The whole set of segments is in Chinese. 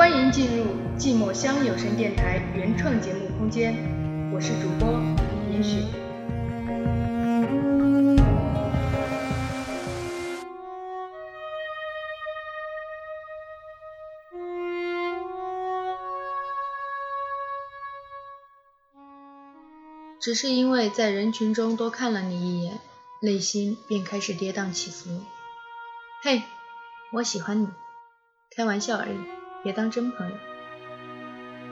欢迎进入寂寞乡有声电台原创节目空间，我是主播严雪。只是因为在人群中多看了你一眼，内心便开始跌宕起伏。嘿，我喜欢你，开玩笑而已，别当真朋友。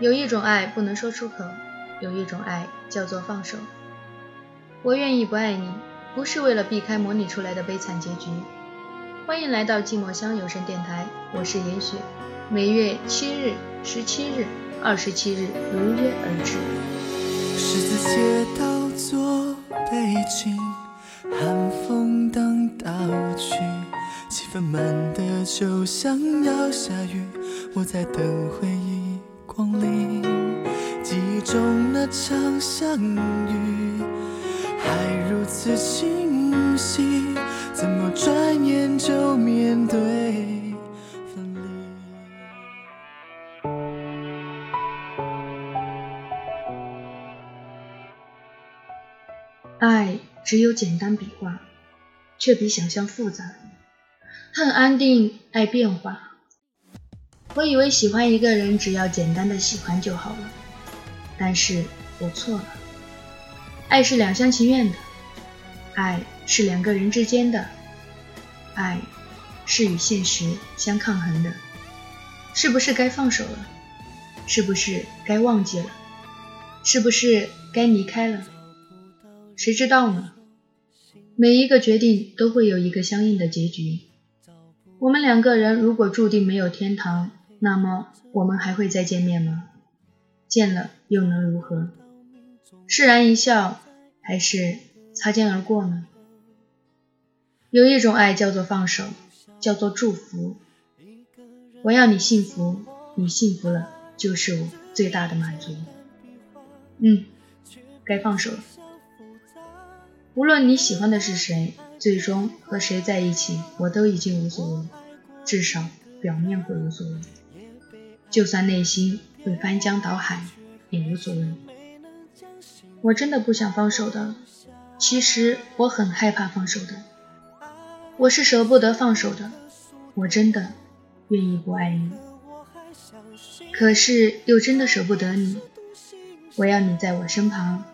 有一种爱不能说出口，有一种爱叫做放手。我愿意不爱你，不是为了避开模拟出来的悲惨结局。欢迎来到寂寞乡有声电台，我是严雪，每月七日、十七日、二十七日如约而至。十字街道做背景，寒风当道具，气氛满的就像要下雨。我在等回忆光临，记忆中那场相遇还如此清晰，怎么转眼就面对分离？爱只有简单笔画，却比想象复杂。恨安定，爱变化。我以为喜欢一个人只要简单的喜欢就好了，但是我错了。爱是两厢情愿的，爱是两个人之间的，爱是与现实相抗衡的。是不是该放手了？是不是该忘记了？是不是该离开了？谁知道呢？每一个决定都会有一个相应的结局。我们两个人如果注定没有天堂，那么我们还会再见面吗？见了又能如何？释然一笑，还是擦肩而过呢？有一种爱叫做放手，叫做祝福。我要你幸福，你幸福了，就是我最大的满足。嗯，该放手了。无论你喜欢的是谁，最终和谁在一起，我都已经无所谓，至少表面会无所谓。就算内心会翻江倒海，也无所谓。我真的不想放手的，其实我很害怕放手的，我是舍不得放手的，我真的愿意不爱你，可是又真的舍不得你。我要你在我身旁，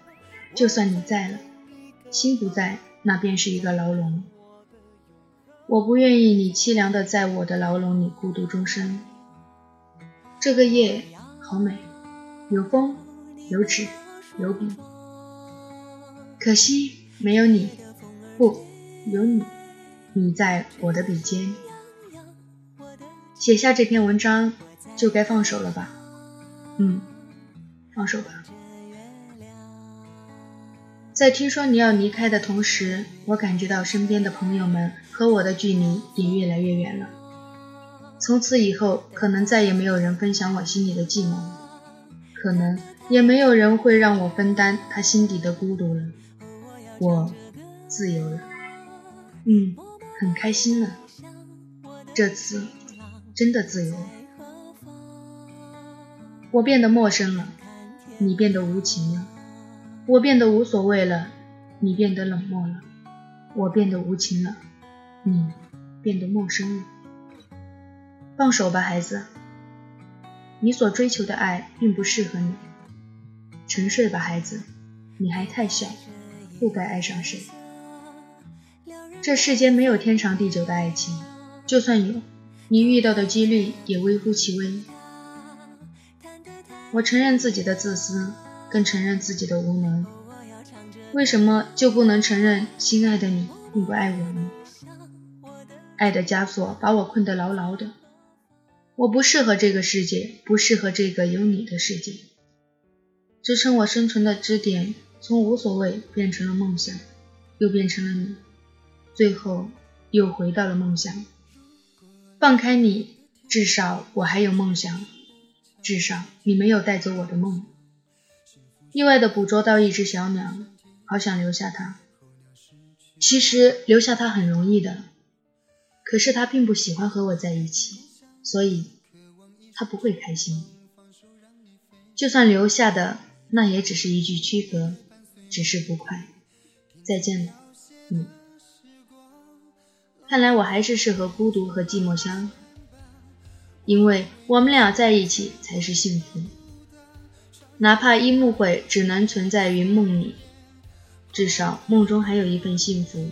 就算你在了。心不在，那便是一个牢笼。我不愿意你凄凉的在我的牢笼里孤独终生。这个夜好美，有风，有纸，有笔，可惜没有你。不，有你，你在我的笔尖。写下这篇文章，就该放手了吧？嗯，放手吧。在听说你要离开的同时，我感觉到身边的朋友们和我的距离也越来越远了。从此以后，可能再也没有人分享我心里的寂寞了，可能也没有人会让我分担他心底的孤独了。我自由了，嗯，很开心了。这次真的自由了。我变得陌生了，你变得无情了。我变得无所谓了，你变得冷漠了；我变得无情了，你变得陌生了。放手吧，孩子，你所追求的爱并不适合你。沉睡吧，孩子，你还太小，不该爱上谁。这世间没有天长地久的爱情，就算有，你遇到的几率也微乎其微。我承认自己的自私。更承认自己的无能，为什么就不能承认心爱的你并不爱我呢？爱的枷锁把我困得牢牢的，我不适合这个世界，不适合这个有你的世界。支撑我生存的支点，从无所谓变成了梦想，又变成了你，最后又回到了梦想。放开你，至少我还有梦想，至少你没有带走我的梦。意外的捕捉到一只小鸟，好想留下它。其实留下它很容易的，可是它并不喜欢和我在一起，所以他不会开心。就算留下的，那也只是一句区隔，只是不快。再见了，嗯。看来我还是适合孤独和寂寞相，因为我们俩在一起才是幸福。哪怕一幕会只能存在于梦里，至少梦中还有一份幸福，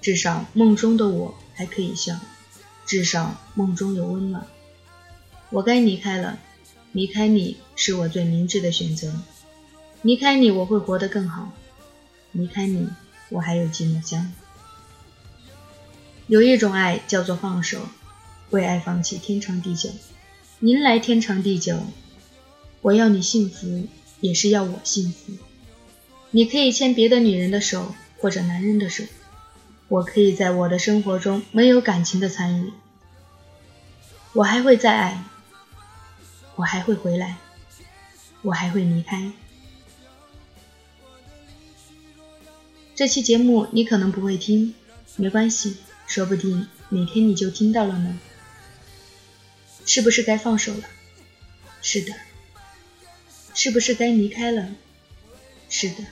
至少梦中的我还可以笑，至少梦中有温暖。我该离开了，离开你是我最明智的选择。离开你，我会活得更好。离开你，我还有寂寞香。有一种爱叫做放手，为爱放弃天长地久。您来天长地久。我要你幸福，也是要我幸福。你可以牵别的女人的手，或者男人的手。我可以在我的生活中没有感情的参与。我还会再爱，我还会回来，我还会离开。这期节目你可能不会听，没关系，说不定哪天你就听到了呢。是不是该放手了？是的。是不是该离开了？是的。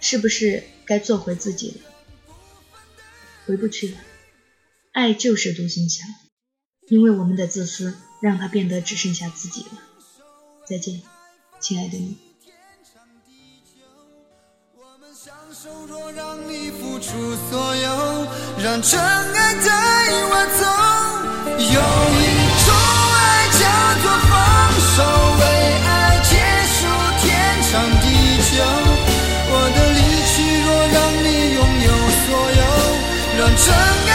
是不是该做回自己了？回不去了。爱就是独行侠，因为我们的自私，让他变得只剩下自己了。再见，亲爱的你。让你付出所有，让尘埃带我走。有一种爱叫做放手，为爱结束天长地久。真